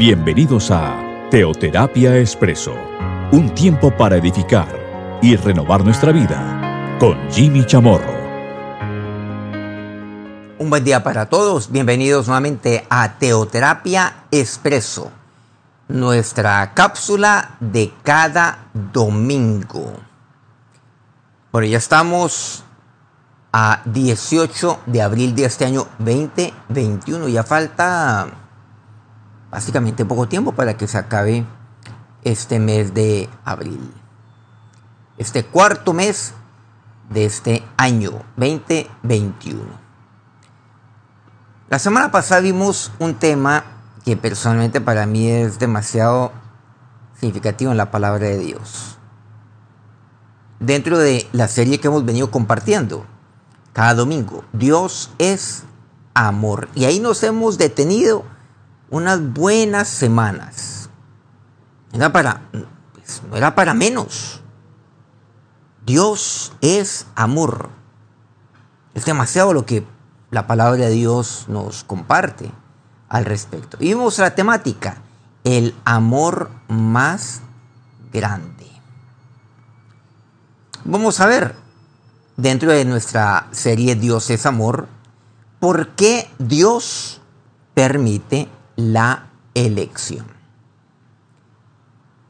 Bienvenidos a Teoterapia Expreso, un tiempo para edificar y renovar nuestra vida con Jimmy Chamorro. Un buen día para todos, bienvenidos nuevamente a Teoterapia Expreso, nuestra cápsula de cada domingo. Bueno, ya estamos a 18 de abril de este año 2021, ya falta básicamente poco tiempo para que se acabe este mes de abril. Este cuarto mes de este año 2021. La semana pasada vimos un tema que personalmente para mí es demasiado significativo en la palabra de Dios. Dentro de la serie que hemos venido compartiendo cada domingo, Dios es amor. Y ahí nos hemos detenido unas buenas semanas. Era para, pues, no era para menos. Dios es amor. Es demasiado lo que la palabra de Dios nos comparte al respecto. Y vimos la temática, el amor más grande. Vamos a ver, dentro de nuestra serie Dios es amor, por qué Dios permite la elección.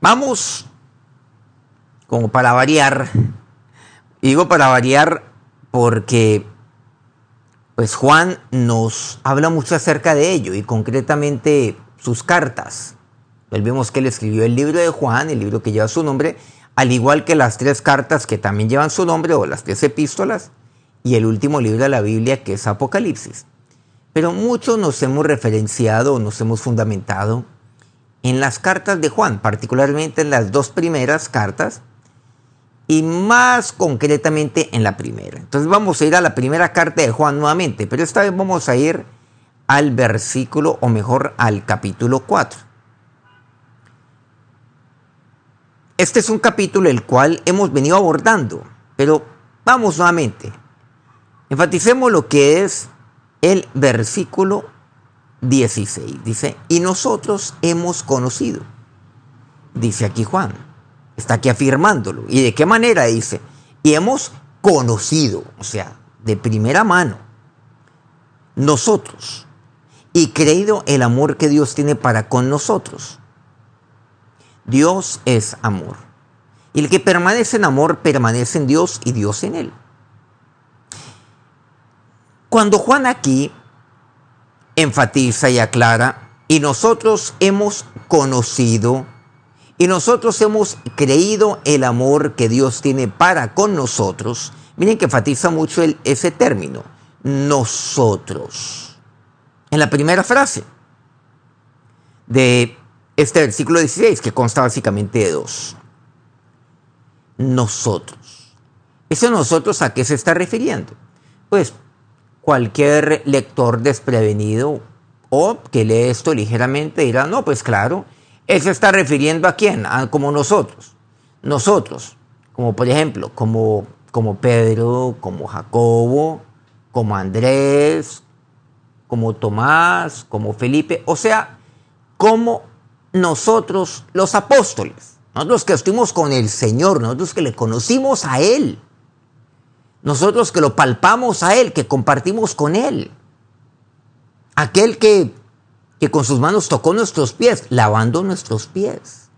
Vamos, como para variar, digo para variar porque pues Juan nos habla mucho acerca de ello y concretamente sus cartas. vemos que él escribió el libro de Juan, el libro que lleva su nombre, al igual que las tres cartas que también llevan su nombre o las tres epístolas y el último libro de la Biblia que es Apocalipsis. Pero muchos nos hemos referenciado nos hemos fundamentado en las cartas de Juan, particularmente en las dos primeras cartas y más concretamente en la primera. Entonces vamos a ir a la primera carta de Juan nuevamente, pero esta vez vamos a ir al versículo o mejor al capítulo 4. Este es un capítulo el cual hemos venido abordando, pero vamos nuevamente. Enfaticemos lo que es el versículo 16. Dice, y nosotros hemos conocido. Dice aquí Juan. Está aquí afirmándolo. ¿Y de qué manera? Dice, y hemos conocido, o sea, de primera mano, nosotros, y creído el amor que Dios tiene para con nosotros. Dios es amor. Y el que permanece en amor permanece en Dios y Dios en él. Cuando Juan aquí enfatiza y aclara, y nosotros hemos conocido y nosotros hemos creído el amor que Dios tiene para con nosotros, miren que enfatiza mucho el, ese término, nosotros. En la primera frase de este versículo 16, que consta básicamente de dos. Nosotros. ¿Ese nosotros a qué se está refiriendo? Pues cualquier lector desprevenido o que lee esto ligeramente dirá, no, pues claro, él se está refiriendo a quién, como nosotros. Nosotros, como por ejemplo, como, como Pedro, como Jacobo, como Andrés, como Tomás, como Felipe, o sea, como nosotros los apóstoles, nosotros que estuvimos con el Señor, nosotros que le conocimos a Él. Nosotros que lo palpamos a Él, que compartimos con Él. Aquel que, que con sus manos tocó nuestros pies, lavando nuestros pies.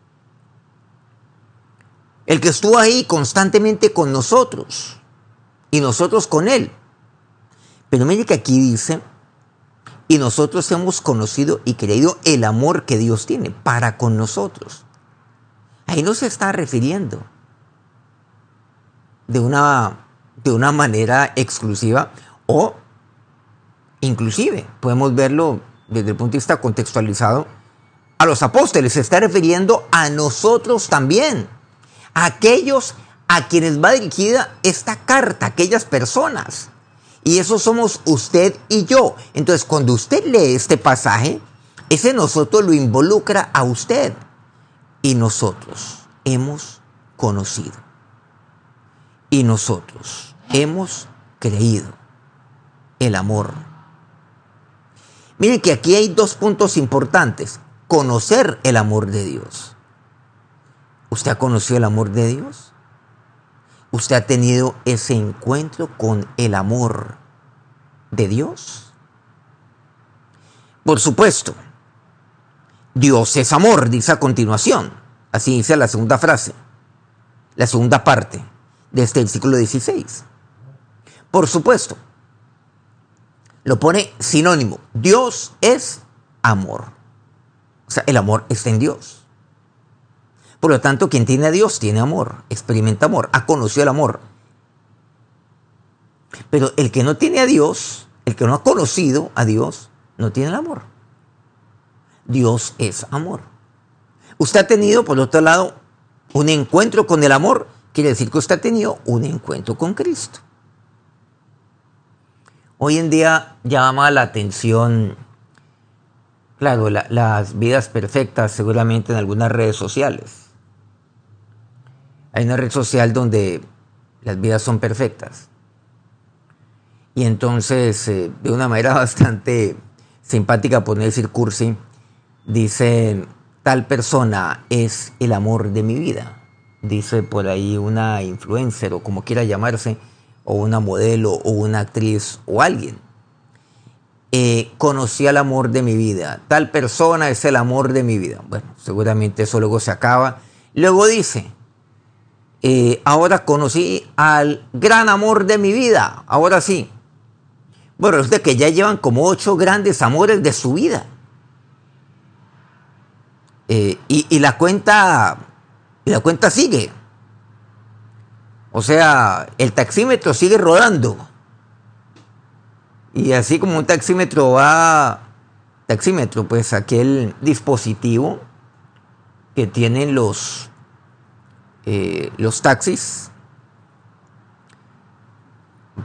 El que estuvo ahí constantemente con nosotros y nosotros con Él. Pero mire que aquí dice, y nosotros hemos conocido y creído el amor que Dios tiene para con nosotros. Ahí no se está refiriendo de una de una manera exclusiva o inclusive podemos verlo desde el punto de vista contextualizado a los apóstoles, se está refiriendo a nosotros también, a aquellos a quienes va dirigida esta carta, aquellas personas. Y eso somos usted y yo. Entonces, cuando usted lee este pasaje, ese nosotros lo involucra a usted. Y nosotros hemos conocido. Y nosotros hemos creído. El amor. Miren que aquí hay dos puntos importantes. conocer el amor de Dios. ¿Usted ha conocido el amor de Dios? ¿Usted ha tenido ese encuentro con el amor de Dios? Por supuesto, Dios es amor, dice a continuación. Así dice la segunda frase, la segunda parte de este versículo 16. Por supuesto, lo pone sinónimo. Dios es amor. O sea, el amor está en Dios. Por lo tanto, quien tiene a Dios tiene amor, experimenta amor, ha conocido el amor. Pero el que no tiene a Dios, el que no ha conocido a Dios, no tiene el amor. Dios es amor. Usted ha tenido, por otro lado, un encuentro con el amor, quiere decir que usted ha tenido un encuentro con Cristo. Hoy en día llama la atención, claro, las vidas perfectas seguramente en algunas redes sociales. Hay una red social donde las vidas son perfectas. Y entonces, eh, de una manera bastante simpática, por no decir cursi, dice, tal persona es el amor de mi vida. Dice por ahí una influencer o como quiera llamarse, o una modelo o una actriz o alguien. Eh, conocí al amor de mi vida. Tal persona es el amor de mi vida. Bueno, seguramente eso luego se acaba. Luego dice, eh, ahora conocí al gran amor de mi vida. Ahora sí. Bueno, es de que ya llevan como ocho grandes amores de su vida. Eh, y, y, la cuenta, y la cuenta sigue. O sea, el taxímetro sigue rodando. Y así como un taxímetro va, taxímetro, pues aquel dispositivo que tienen los, eh, los taxis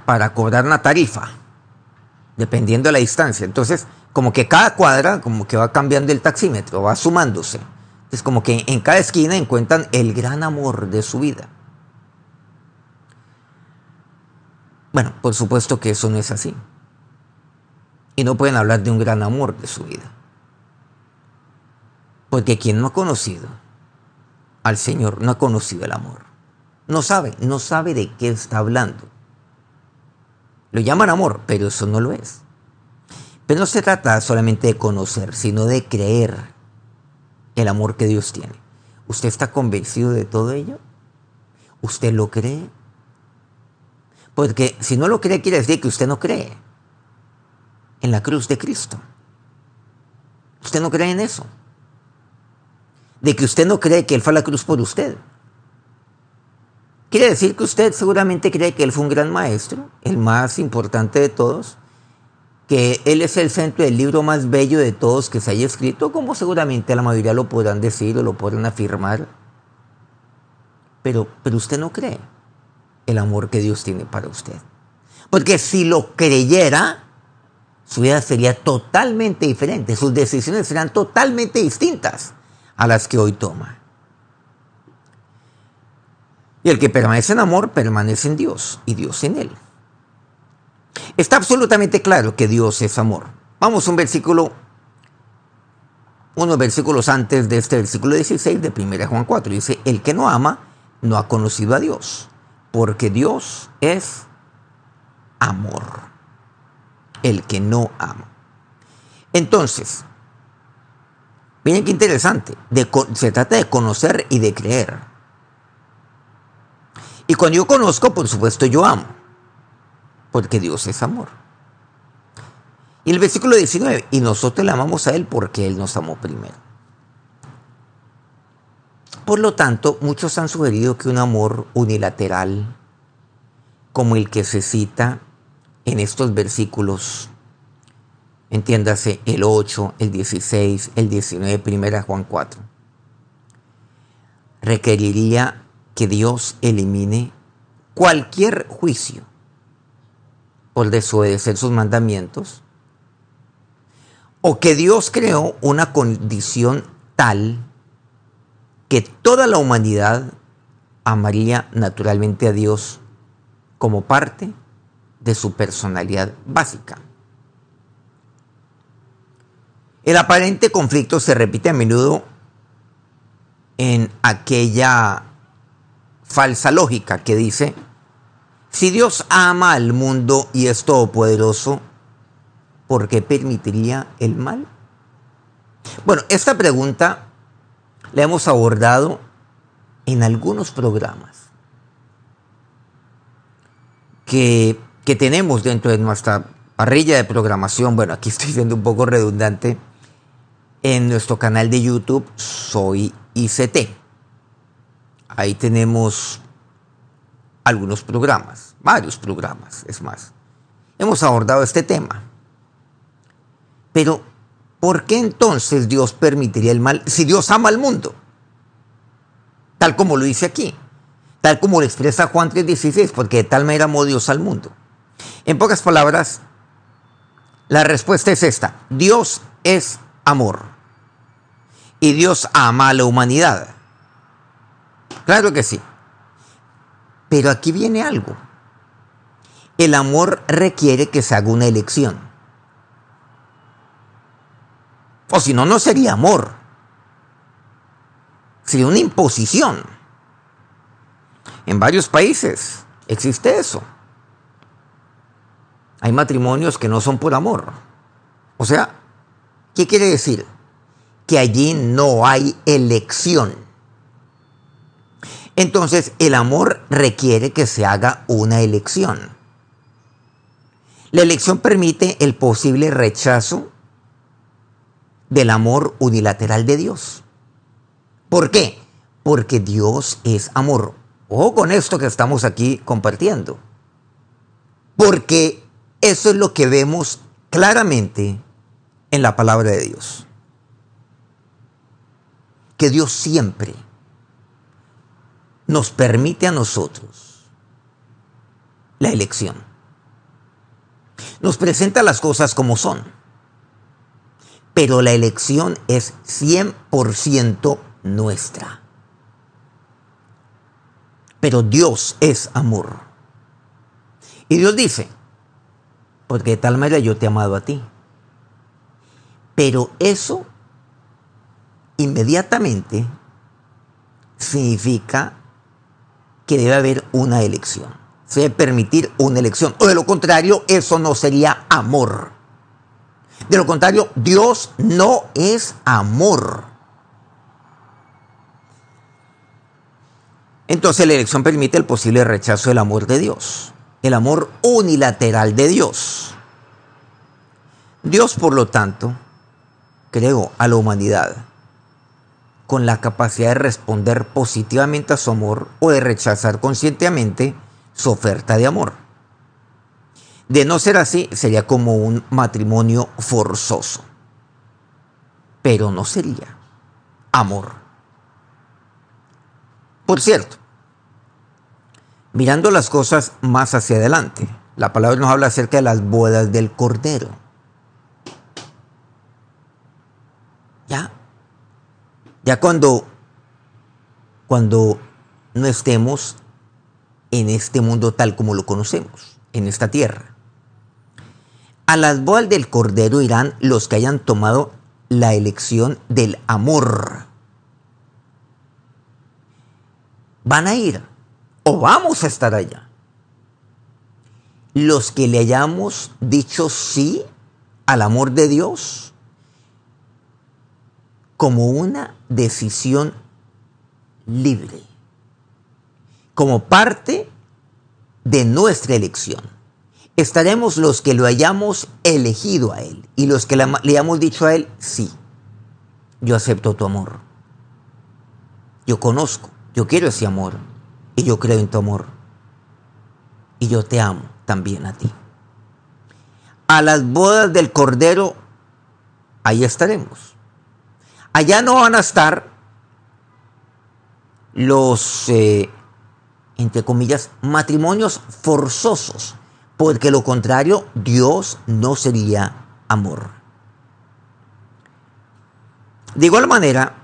para cobrar una tarifa, dependiendo de la distancia. Entonces, como que cada cuadra, como que va cambiando el taxímetro, va sumándose. Es como que en cada esquina encuentran el gran amor de su vida. Bueno, por supuesto que eso no es así. Y no pueden hablar de un gran amor de su vida. Porque quien no ha conocido al Señor no ha conocido el amor. No sabe, no sabe de qué está hablando. Lo llaman amor, pero eso no lo es. Pero no se trata solamente de conocer, sino de creer el amor que Dios tiene. ¿Usted está convencido de todo ello? ¿Usted lo cree? Porque si no lo cree, quiere decir que usted no cree en la cruz de Cristo. Usted no cree en eso. De que usted no cree que Él fue a la cruz por usted. Quiere decir que usted seguramente cree que Él fue un gran maestro, el más importante de todos, que Él es el centro del libro más bello de todos que se haya escrito, como seguramente la mayoría lo podrán decir o lo podrán afirmar. Pero, pero usted no cree el amor que Dios tiene para usted. Porque si lo creyera, su vida sería totalmente diferente, sus decisiones serían totalmente distintas a las que hoy toma. Y el que permanece en amor permanece en Dios y Dios en él. Está absolutamente claro que Dios es amor. Vamos a un versículo, unos versículos antes de este versículo 16 de 1 Juan 4. Dice, el que no ama no ha conocido a Dios porque Dios es amor. El que no ama. Entonces, miren qué interesante. se trata de conocer y de creer. Y cuando yo conozco, por supuesto, yo amo. Porque Dios es amor. Y el versículo 19, y nosotros le amamos a Él porque Él nos amó primero. Por lo tanto, muchos han sugerido que un amor unilateral, como el que se cita en estos versículos, entiéndase el 8, el 16, el 19, primera Juan 4, requeriría que Dios elimine cualquier juicio por desobedecer sus mandamientos, o que Dios creó una condición tal que toda la humanidad amaría naturalmente a Dios como parte de su personalidad básica. El aparente conflicto se repite a menudo en aquella falsa lógica que dice, si Dios ama al mundo y es todopoderoso, ¿por qué permitiría el mal? Bueno, esta pregunta la hemos abordado en algunos programas que, que tenemos dentro de nuestra parrilla de programación. Bueno, aquí estoy siendo un poco redundante. En nuestro canal de YouTube, Soy ICT. Ahí tenemos algunos programas, varios programas, es más. Hemos abordado este tema. Pero, ¿por qué entonces Dios permitiría el mal si Dios ama al mundo? Tal como lo dice aquí, tal como lo expresa Juan 3:16, porque de tal manera amó Dios al mundo. En pocas palabras, la respuesta es esta, Dios es amor y Dios ama a la humanidad. Claro que sí. Pero aquí viene algo. El amor requiere que se haga una elección. O si no, no sería amor. Sería una imposición. En varios países existe eso. Hay matrimonios que no son por amor. O sea, ¿qué quiere decir? Que allí no hay elección. Entonces el amor requiere que se haga una elección. La elección permite el posible rechazo del amor unilateral de Dios. ¿Por qué? Porque Dios es amor. O con esto que estamos aquí compartiendo. Porque eso es lo que vemos claramente en la palabra de Dios. Que Dios siempre nos permite a nosotros la elección. Nos presenta las cosas como son. Pero la elección es 100% nuestra. Pero Dios es amor. Y Dios dice, porque de tal manera yo te he amado a ti. Pero eso inmediatamente significa que debe haber una elección. Se debe permitir una elección. O de lo contrario, eso no sería amor. De lo contrario, Dios no es amor. Entonces la elección permite el posible rechazo del amor de Dios, el amor unilateral de Dios. Dios, por lo tanto, creó a la humanidad con la capacidad de responder positivamente a su amor o de rechazar conscientemente su oferta de amor. De no ser así, sería como un matrimonio forzoso. Pero no sería amor. Por cierto, mirando las cosas más hacia adelante, la palabra nos habla acerca de las bodas del Cordero. ¿Ya? Ya cuando, cuando no estemos en este mundo tal como lo conocemos, en esta tierra. A las bodas del Cordero irán los que hayan tomado la elección del amor. Van a ir o vamos a estar allá. Los que le hayamos dicho sí al amor de Dios como una decisión libre, como parte de nuestra elección. Estaremos los que lo hayamos elegido a Él y los que le hayamos dicho a Él, sí, yo acepto tu amor. Yo conozco, yo quiero ese amor y yo creo en tu amor. Y yo te amo también a ti. A las bodas del Cordero, ahí estaremos allá no van a estar los, eh, entre comillas, matrimonios forzosos, porque lo contrario, Dios no sería amor. De igual manera,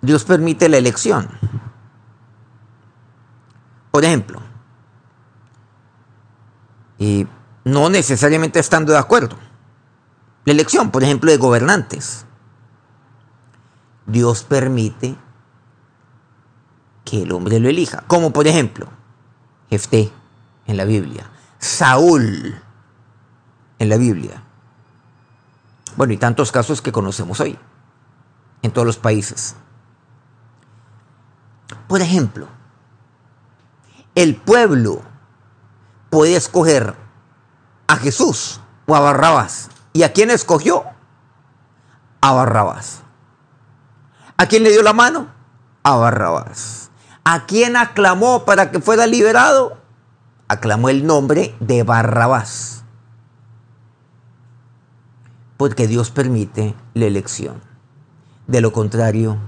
Dios permite la elección. Por ejemplo, y no necesariamente estando de acuerdo, La elección, por ejemplo, de gobernantes. Dios permite que el hombre lo elija. Como por ejemplo, Jefté en la Biblia, Saúl en la Biblia. Bueno, y tantos casos que conocemos hoy en todos los países. Por ejemplo, el pueblo puede escoger a Jesús o a Barrabás. ¿Y a quién escogió? A Barrabás. ¿A quién le dio la mano? A Barrabás. ¿A quién aclamó para que fuera liberado? Aclamó el nombre de Barrabás. Porque Dios permite la elección. De lo contrario,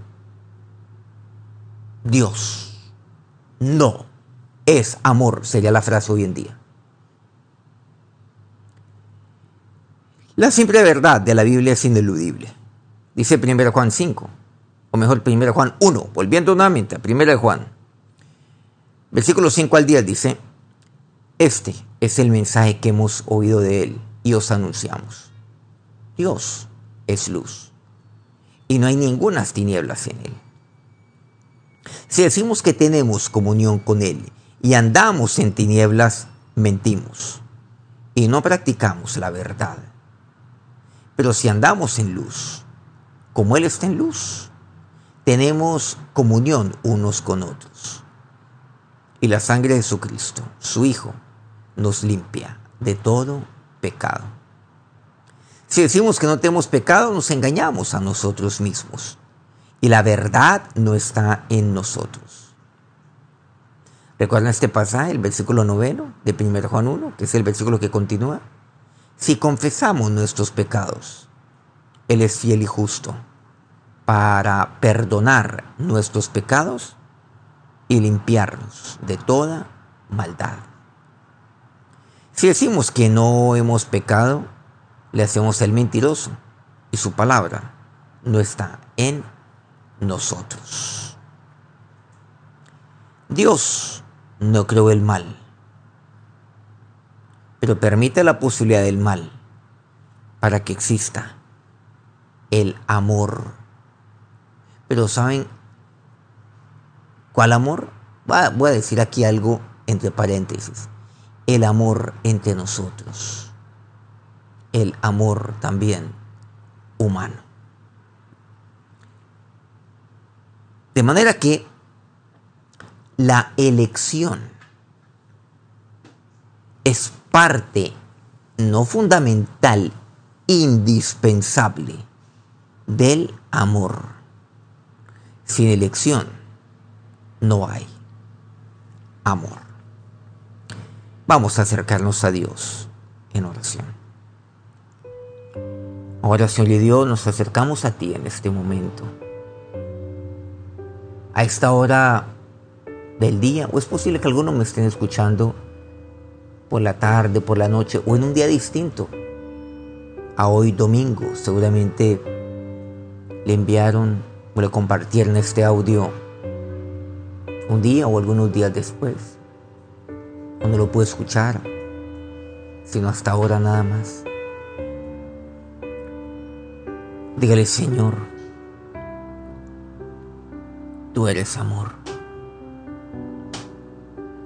Dios no es amor, sería la frase hoy en día. La simple verdad de la Biblia es ineludible. Dice 1 Juan 5, o mejor 1 Juan 1, volviendo nuevamente a 1 Juan. Versículo 5 al 10 dice, este es el mensaje que hemos oído de él y os anunciamos. Dios es luz y no hay ninguna tinieblas en él. Si decimos que tenemos comunión con Él y andamos en tinieblas, mentimos y no practicamos la verdad. Pero si andamos en luz, como Él está en luz, tenemos comunión unos con otros. Y la sangre de Jesucristo, su Hijo, nos limpia de todo pecado. Si decimos que no tenemos pecado, nos engañamos a nosotros mismos y la verdad no está en nosotros. ¿Recuerdan este pasaje, el versículo noveno de 1 Juan 1, que es el versículo que continúa? Si confesamos nuestros pecados, Él es fiel y justo para perdonar nuestros pecados y limpiarnos de toda maldad. Si decimos que no hemos pecado, le hacemos el mentiroso y su palabra no está en nosotros. Dios no creó el mal, pero permite la posibilidad del mal para que exista el amor. Pero ¿saben cuál amor? Voy a decir aquí algo entre paréntesis. El amor entre nosotros. El amor también humano. De manera que la elección es parte no fundamental, indispensable del amor. Sin elección no hay amor. Vamos a acercarnos a Dios en oración. Ahora, Señor y Dios, nos acercamos a ti en este momento a esta hora del día, o es posible que algunos me estén escuchando por la tarde, por la noche, o en un día distinto a hoy domingo. Seguramente le enviaron o le compartieron este audio un día o algunos días después. Cuando lo pude escuchar, sino hasta ahora nada más. Dígale, Señor, Tú eres amor.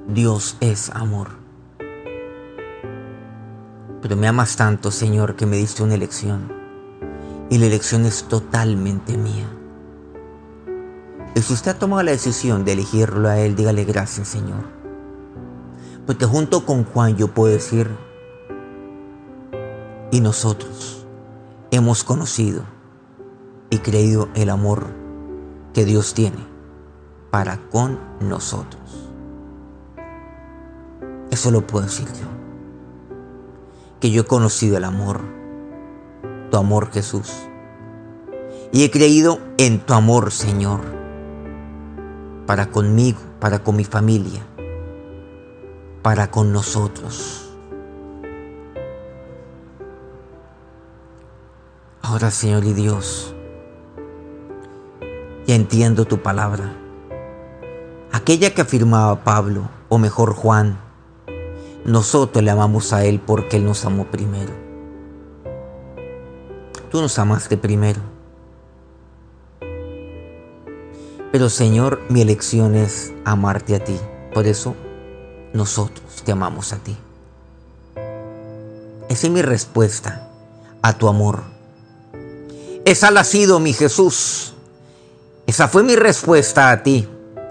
Dios es amor. Pero me amas tanto, Señor, que me diste una elección. Y la elección es totalmente mía. Y si usted ha tomado la decisión de elegirlo a Él, dígale gracias, Señor. Porque junto con Juan yo puedo decir, y nosotros hemos conocido y creído el amor que Dios tiene para con nosotros. Eso lo puedo decir yo. Que yo he conocido el amor, tu amor Jesús. Y he creído en tu amor, Señor, para conmigo, para con mi familia, para con nosotros. Ahora, Señor y Dios, ya entiendo tu palabra aquella que afirmaba Pablo, o mejor Juan, nosotros le amamos a Él porque Él nos amó primero. Tú nos amaste primero. Pero Señor, mi elección es amarte a ti. Por eso nosotros te amamos a ti. Esa es mi respuesta a tu amor. Esa la ha sido mi Jesús. Esa fue mi respuesta a ti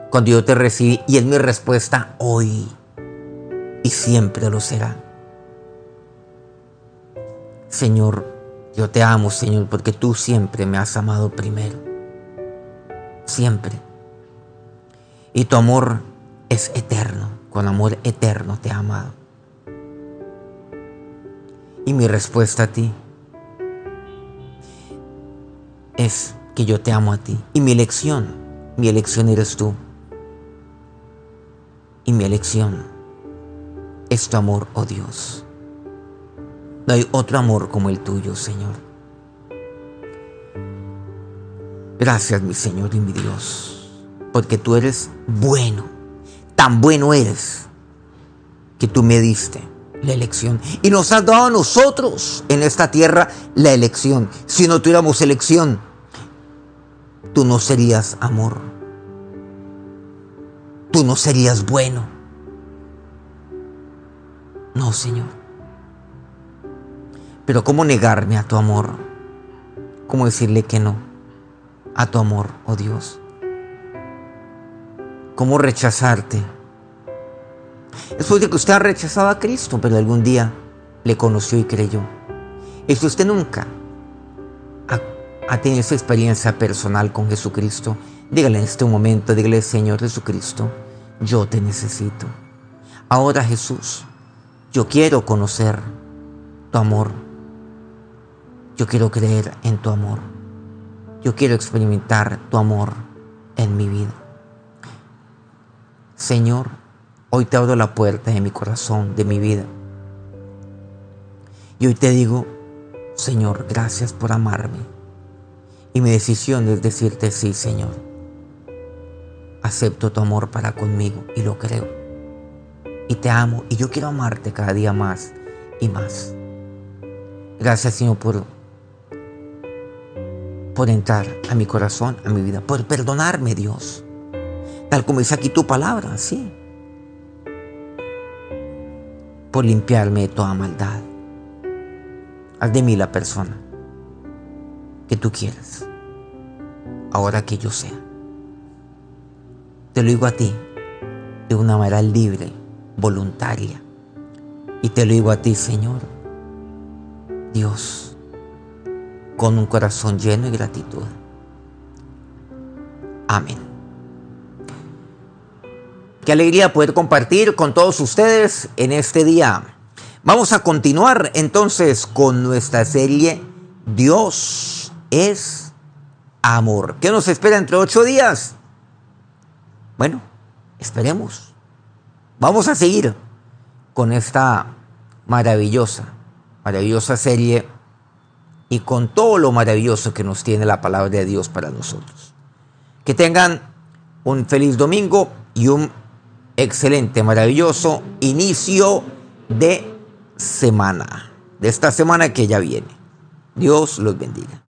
cuando yo te recibí y es mi respuesta hoy y siempre lo será. Señor, yo te amo, Señor, porque tú siempre me has amado primero. Siempre. Y tu amor es eterno. Con amor eterno te he amado. Y mi respuesta a ti es que yo te amo a ti. Y mi elección, mi elección eres tú. Y mi elección es tu amor, oh Dios. No hay otro amor como el tuyo, Señor. Gracias, mi Señor y mi Dios, porque tú eres bueno. Tan bueno eres que tú me diste la elección y nos has dado a nosotros en esta tierra la elección. Si no tuviéramos elección, tú no serías amor. Tú no serías bueno. No, Señor. Pero ¿cómo negarme a tu amor? ¿Cómo decirle que no a tu amor, oh Dios? ¿Cómo rechazarte? Después de que usted ha rechazado a Cristo, pero algún día le conoció y creyó. Y si usted nunca ha, ha tenido esa experiencia personal con Jesucristo, dígale en este momento, dígale, Señor Jesucristo, yo te necesito. Ahora Jesús, yo quiero conocer tu amor. Yo quiero creer en tu amor. Yo quiero experimentar tu amor en mi vida. Señor, hoy te abro la puerta de mi corazón, de mi vida. Y hoy te digo, Señor, gracias por amarme. Y mi decisión es decirte sí, Señor. Acepto tu amor para conmigo y lo creo. Y te amo y yo quiero amarte cada día más y más. Gracias, Señor, por por entrar a mi corazón, a mi vida, por perdonarme, Dios. Tal como dice aquí tu palabra, sí. Por limpiarme de toda maldad. Haz de mí la persona que tú quieras, ahora que yo sea. Te lo digo a ti de una manera libre, voluntaria. Y te lo digo a ti, Señor, Dios con un corazón lleno de gratitud. Amén. Qué alegría poder compartir con todos ustedes en este día. Vamos a continuar entonces con nuestra serie Dios es amor. ¿Qué nos espera entre ocho días? Bueno, esperemos. Vamos a seguir con esta maravillosa, maravillosa serie y con todo lo maravilloso que nos tiene la palabra de Dios para nosotros. Que tengan un feliz domingo y un excelente, maravilloso inicio de semana, de esta semana que ya viene. Dios los bendiga.